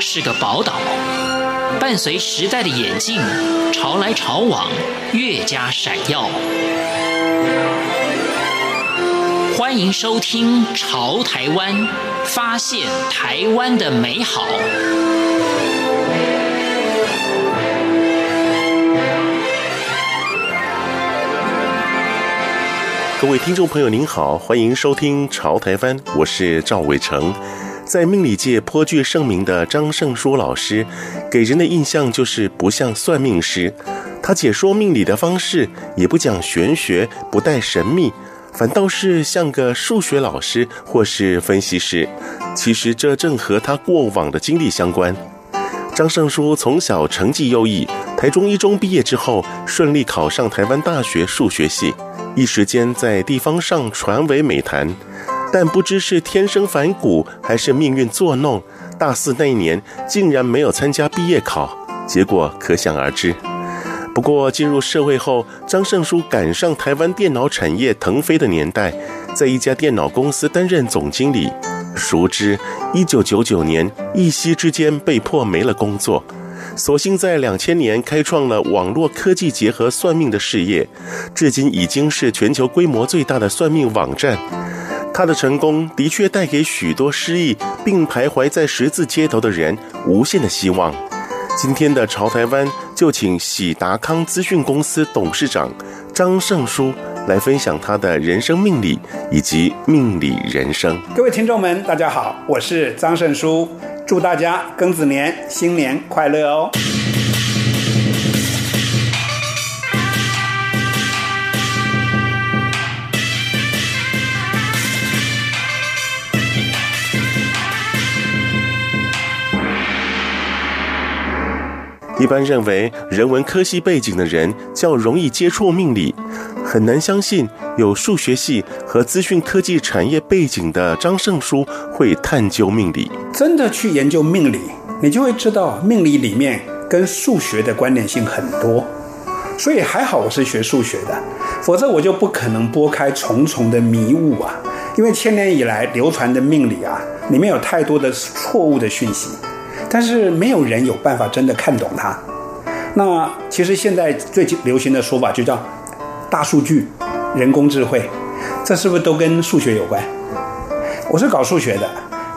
是个宝岛，伴随时代的演进，潮来潮往，越加闪耀。欢迎收听《潮台湾》，发现台湾的美好。各位听众朋友，您好，欢迎收听《潮台湾》，我是赵伟成。在命理界颇具盛名的张胜书老师，给人的印象就是不像算命师，他解说命理的方式也不讲玄学，不带神秘，反倒是像个数学老师或是分析师。其实这正和他过往的经历相关。张胜书从小成绩优异，台中一中毕业之后，顺利考上台湾大学数学系，一时间在地方上传为美谈。但不知是天生反骨，还是命运作弄，大四那一年竟然没有参加毕业考，结果可想而知。不过进入社会后，张胜书赶上台湾电脑产业腾飞的年代，在一家电脑公司担任总经理。熟知，一九九九年一夕之间被迫没了工作，所幸在两千年开创了网络科技结合算命的事业，至今已经是全球规模最大的算命网站。他的成功的确带给许多失意并徘徊在十字街头的人无限的希望。今天的潮台湾就请喜达康资讯公司董事长张胜书来分享他的人生命理以及命理人生。各位听众们，大家好，我是张胜书，祝大家庚子年新年快乐哦。一般认为，人文科系背景的人较容易接触命理，很难相信有数学系和资讯科技产业背景的张胜书会探究命理。真的去研究命理，你就会知道命理里面跟数学的关联性很多。所以还好我是学数学的，否则我就不可能拨开重重的迷雾啊！因为千年以来流传的命理啊，里面有太多的错误的讯息。但是没有人有办法真的看懂它。那其实现在最流行的说法就叫大数据、人工智慧，这是不是都跟数学有关？我是搞数学的，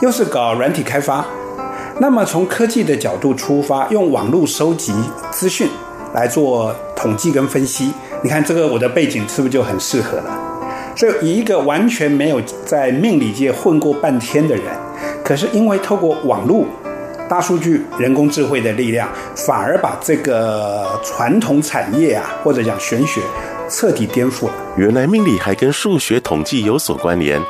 又是搞软体开发。那么从科技的角度出发，用网络收集资讯来做统计跟分析，你看这个我的背景是不是就很适合了？所以以一个完全没有在命理界混过半天的人，可是因为透过网络。大数据、人工智慧的力量，反而把这个传统产业啊，或者讲玄学，彻底颠覆了。原来命理还跟数学统计有所关联，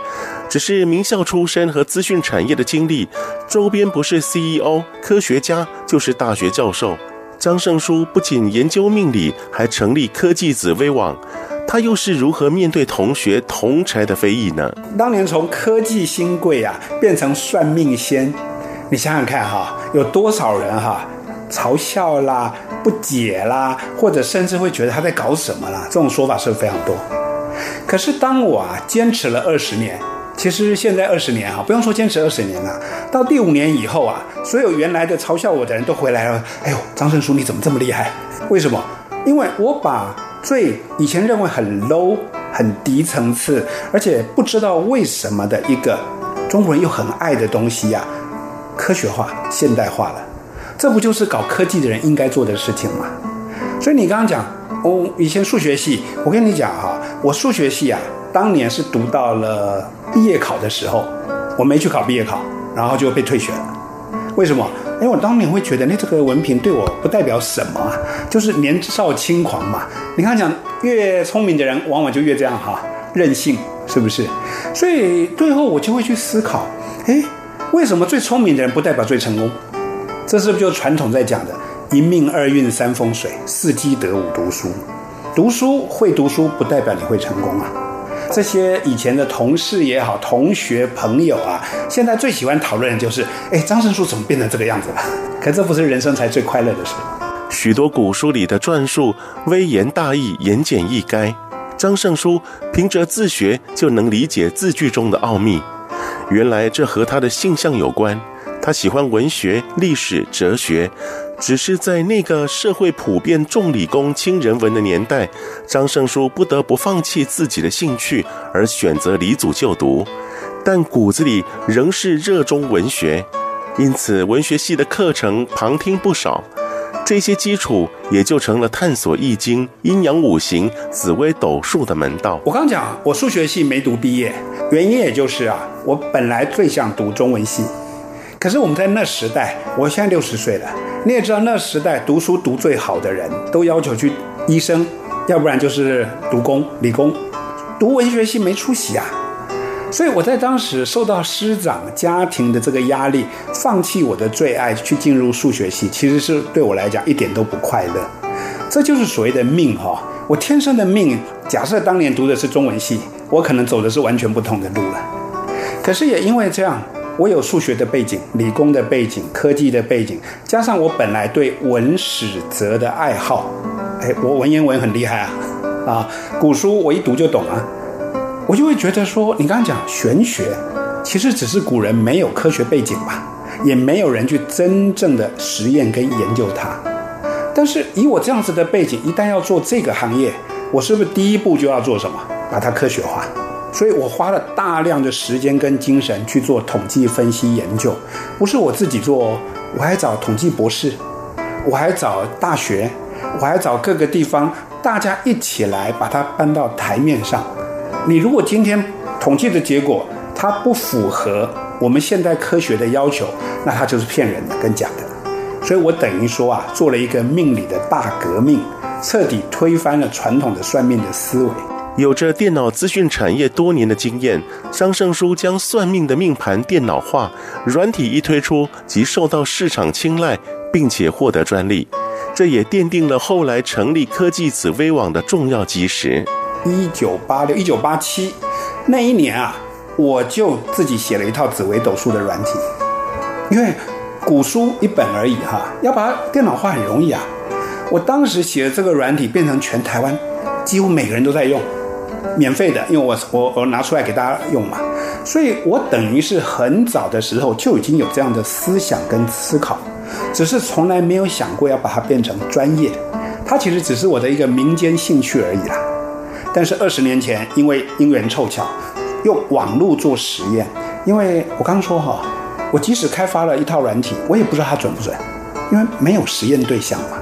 只是名校出身和资讯产业的经历，周边不是 CEO、科学家，就是大学教授。张胜书不仅研究命理，还成立科技紫微网，他又是如何面对同学同侪的非议呢？当年从科技新贵啊，变成算命仙。你想想看哈，有多少人哈嘲笑啦、不解啦，或者甚至会觉得他在搞什么啦？这种说法是非常多。可是当我啊坚持了二十年，其实现在二十年哈，不用说坚持二十年了，到第五年以后啊，所有原来的嘲笑我的人都回来了。哎呦，张胜书你怎么这么厉害？为什么？因为我把最以前认为很 low、很低层次，而且不知道为什么的一个中国人又很爱的东西呀、科学化、现代化了，这不就是搞科技的人应该做的事情吗？所以你刚刚讲，哦，以前数学系，我跟你讲哈，我数学系啊，当年是读到了毕业考的时候，我没去考毕业考，然后就被退学了。为什么？因为我当年会觉得，那这个文凭对我不代表什么，就是年少轻狂嘛。你刚刚讲，越聪明的人往往就越这样哈，任性，是不是？所以最后我就会去思考，诶。为什么最聪明的人不代表最成功？这是不是就传统在讲的“一命二运三风水，四积德五读书”？读书会读书不代表你会成功啊！这些以前的同事也好，同学朋友啊，现在最喜欢讨论的就是：哎，张圣书怎么变成这个样子了？可这不是人生才最快乐的事。许多古书里的传述微言大义，言简意赅。张圣书凭着自学就能理解字句中的奥秘。原来这和他的性向有关，他喜欢文学、历史、哲学，只是在那个社会普遍重理工轻人文的年代，张圣书不得不放弃自己的兴趣，而选择离祖就读。但骨子里仍是热衷文学，因此文学系的课程旁听不少。这些基础也就成了探索易经、阴阳五行、紫微斗数的门道。我刚讲，我数学系没读毕业，原因也就是啊，我本来最想读中文系。可是我们在那时代，我现在六十岁了，你也知道，那时代读书读最好的人都要求去医生，要不然就是读工、理工，读文学系没出息啊。所以我在当时受到师长家庭的这个压力，放弃我的最爱去进入数学系，其实是对我来讲一点都不快乐。这就是所谓的命哈、我天生的命。假设当年读的是中文系，我可能走的是完全不同的路了。可是也因为这样。我有数学的背景、理工的背景、科技的背景，加上我本来对文史哲的爱好，哎，我文言文很厉害啊，啊，古书我一读就懂啊，我就会觉得说，你刚刚讲玄学，其实只是古人没有科学背景吧，也没有人去真正的实验跟研究它。但是以我这样子的背景，一旦要做这个行业，我是不是第一步就要做什么？把它科学化。所以我花了大量的时间跟精神去做统计分析研究，不是我自己做哦，我还找统计博士，我还找大学，我还找各个地方，大家一起来把它搬到台面上。你如果今天统计的结果它不符合我们现代科学的要求，那它就是骗人的跟假的。所以我等于说啊，做了一个命理的大革命，彻底推翻了传统的算命的思维。有着电脑资讯产业多年的经验，张胜书将算命的命盘电脑化，软体一推出即受到市场青睐，并且获得专利，这也奠定了后来成立科技紫微网的重要基石。一九八六、一九八七那一年啊，我就自己写了一套紫微斗数的软体，因为古书一本而已哈，要把它电脑化很容易啊。我当时写的这个软体变成全台湾几乎每个人都在用。免费的，因为我我我拿出来给大家用嘛，所以我等于是很早的时候就已经有这样的思想跟思考，只是从来没有想过要把它变成专业，它其实只是我的一个民间兴趣而已啦。但是二十年前，因为因缘凑巧，用网络做实验，因为我刚说哈，我即使开发了一套软体，我也不知道它准不准，因为没有实验对象嘛，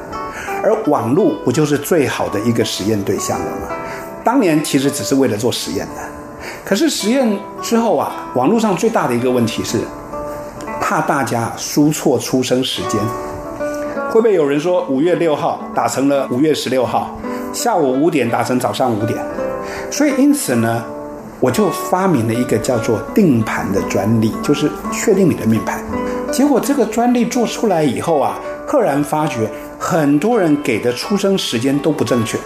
而网络不就是最好的一个实验对象了吗？当年其实只是为了做实验的，可是实验之后啊，网络上最大的一个问题是，怕大家输错出生时间，会不会有人说五月六号打成了五月十六号，下午五点打成早上五点？所以因此呢，我就发明了一个叫做定盘的专利，就是确定你的命盘。结果这个专利做出来以后啊，赫然发觉很多人给的出生时间都不正确，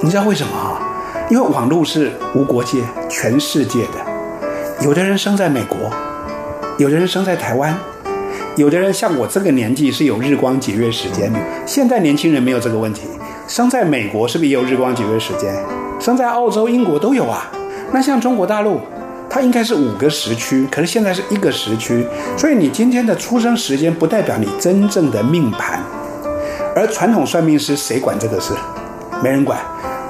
你知道为什么啊？因为网络是无国界、全世界的，有的人生在美国，有的人生在台湾，有的人像我这个年纪是有日光节约时间的。现在年轻人没有这个问题，生在美国是不是也有日光节约时间？生在澳洲、英国都有啊。那像中国大陆，它应该是五个时区，可是现在是一个时区，所以你今天的出生时间不代表你真正的命盘。而传统算命师谁管这个事？没人管。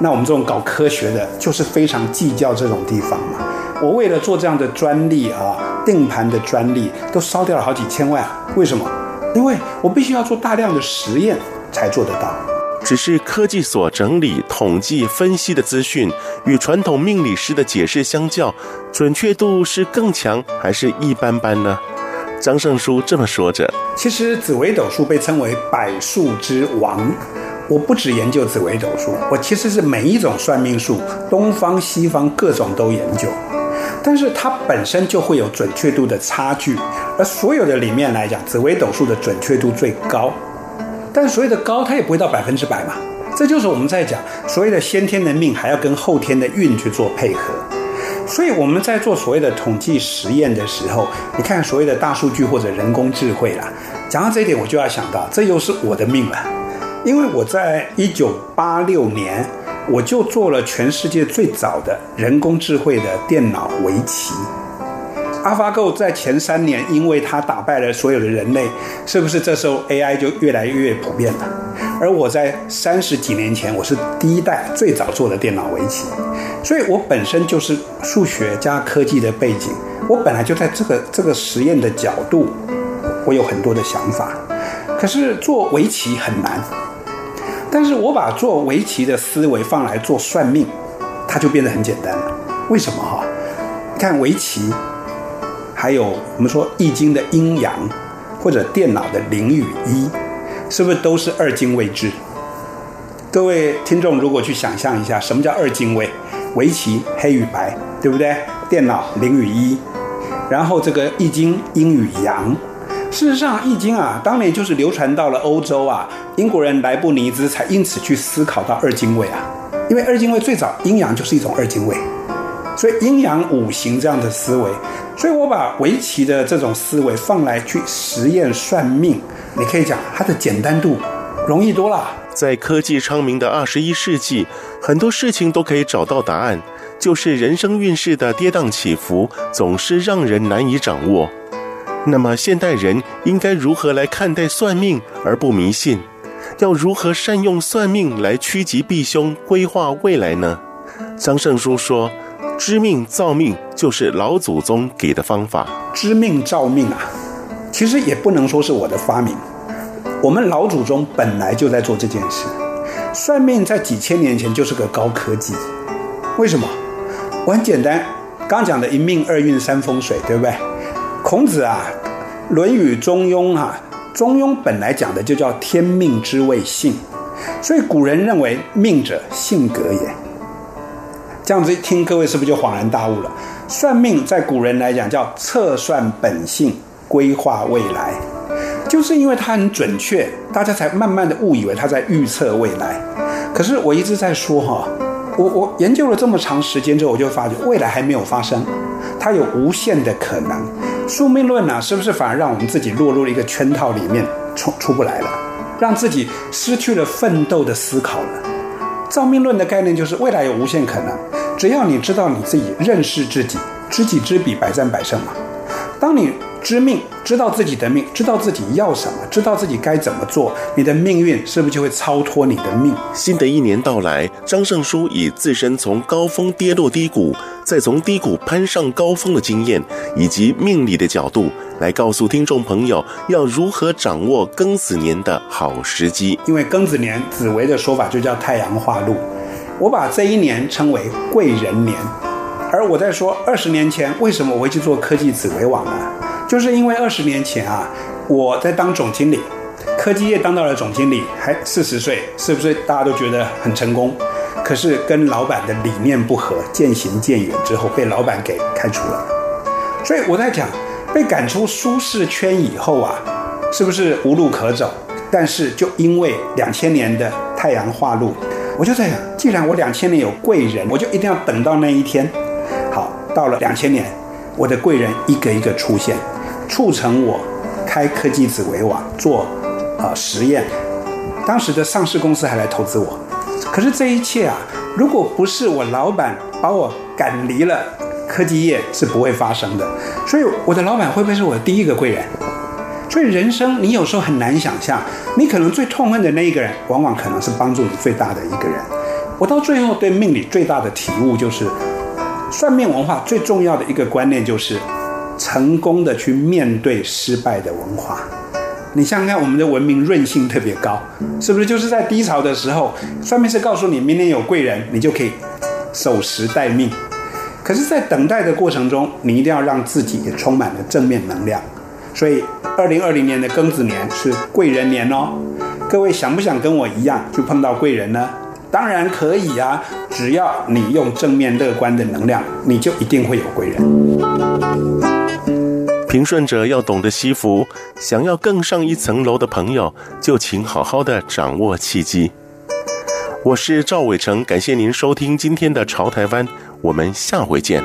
那我们这种搞科学的，就是非常计较这种地方嘛。我为了做这样的专利啊，定盘的专利都烧掉了好几千万。为什么？因为我必须要做大量的实验才做得到。只是科技所整理、统计、分析的资讯，与传统命理师的解释相较，准确度是更强还是一般般呢？张胜书这么说着。其实紫微斗数被称为百术之王。我不只研究紫微斗数，我其实是每一种算命术，东方西方各种都研究，但是它本身就会有准确度的差距，而所有的里面来讲，紫微斗数的准确度最高，但所谓的高，它也不会到百分之百嘛，这就是我们在讲所谓的先天的命还要跟后天的运去做配合，所以我们在做所谓的统计实验的时候，你看所谓的大数据或者人工智慧啦，讲到这一点，我就要想到，这又是我的命了。因为我在一九八六年，我就做了全世界最早的人工智慧的电脑围棋。AlphaGo 在前三年，因为它打败了所有的人类，是不是这时候 AI 就越来越普遍了？而我在三十几年前，我是第一代最早做的电脑围棋，所以我本身就是数学加科技的背景，我本来就在这个这个实验的角度，我有很多的想法。可是做围棋很难，但是我把做围棋的思维放来做算命，它就变得很简单了。为什么哈？你看围棋。还有我们说《易经》的阴阳，或者电脑的零与一，是不是都是二进位制？各位听众，如果去想象一下，什么叫二进位？围棋黑与白，对不对？电脑零与一，然后这个《易经》阴与阳。事实上，《易经》啊，当年就是流传到了欧洲啊，英国人莱布尼兹才因此去思考到二进位啊，因为二进位最早阴阳就是一种二进位。所以阴阳五行这样的思维，所以我把围棋的这种思维放来去实验算命，你可以讲它的简单度容易多了。在科技昌明的二十一世纪，很多事情都可以找到答案，就是人生运势的跌宕起伏总是让人难以掌握。那么现代人应该如何来看待算命而不迷信？要如何善用算命来趋吉避凶、规划未来呢？张胜书说。知命造命就是老祖宗给的方法。知命造命啊，其实也不能说是我的发明，我们老祖宗本来就在做这件事。算命在几千年前就是个高科技。为什么？我很简单，刚讲的一命二运三风水，对不对？孔子啊，《论语中庸》啊，《中庸》本来讲的就叫天命之谓性，所以古人认为命者性格也。这样子一听，各位是不是就恍然大悟了？算命在古人来讲叫测算本性，规划未来，就是因为它很准确，大家才慢慢的误以为它在预测未来。可是我一直在说哈，我我研究了这么长时间之后，我就发觉未来还没有发生，它有无限的可能。宿命论呢，是不是反而让我们自己落入了一个圈套里面，出出不来了，让自己失去了奋斗的思考了？造命论的概念就是未来有无限可能。只要你知道你自己认识自己，知己知彼，百战百胜嘛。当你知命，知道自己的命，知道自己要什么，知道自己该怎么做，你的命运是不是就会超脱你的命？新的一年到来，张胜书以自身从高峰跌落低谷，再从低谷攀上高峰的经验，以及命理的角度，来告诉听众朋友要如何掌握庚子年的好时机。因为庚子年，紫薇的说法就叫太阳化禄。我把这一年称为贵人年，而我在说二十年前为什么我会去做科技紫薇网呢？就是因为二十年前啊，我在当总经理，科技业当到了总经理，还四十岁，是不是大家都觉得很成功？可是跟老板的理念不合，渐行渐远之后，被老板给开除了。所以我在讲，被赶出舒适圈以后啊，是不是无路可走？但是就因为两千年的太阳化禄。我就在想，既然我两千年有贵人，我就一定要等到那一天。好，到了两千年，我的贵人一个一个出现，促成我开科技紫微网做啊、呃、实验。当时的上市公司还来投资我。可是这一切啊，如果不是我老板把我赶离了科技业，是不会发生的。所以我的老板会不会是我的第一个贵人？所以人生，你有时候很难想象，你可能最痛恨的那一个人，往往可能是帮助你最大的一个人。我到最后对命理最大的体悟就是，算命文化最重要的一个观念就是，成功的去面对失败的文化。你想想看，我们的文明韧性特别高，是不是？就是在低潮的时候，上面是告诉你明年有贵人，你就可以守时待命。可是，在等待的过程中，你一定要让自己也充满了正面能量。所以，二零二零年的庚子年是贵人年哦。各位想不想跟我一样去碰到贵人呢？当然可以啊，只要你用正面乐观的能量，你就一定会有贵人。平顺者要懂得惜福，想要更上一层楼的朋友，就请好好的掌握契机。我是赵伟成，感谢您收听今天的潮台湾，我们下回见。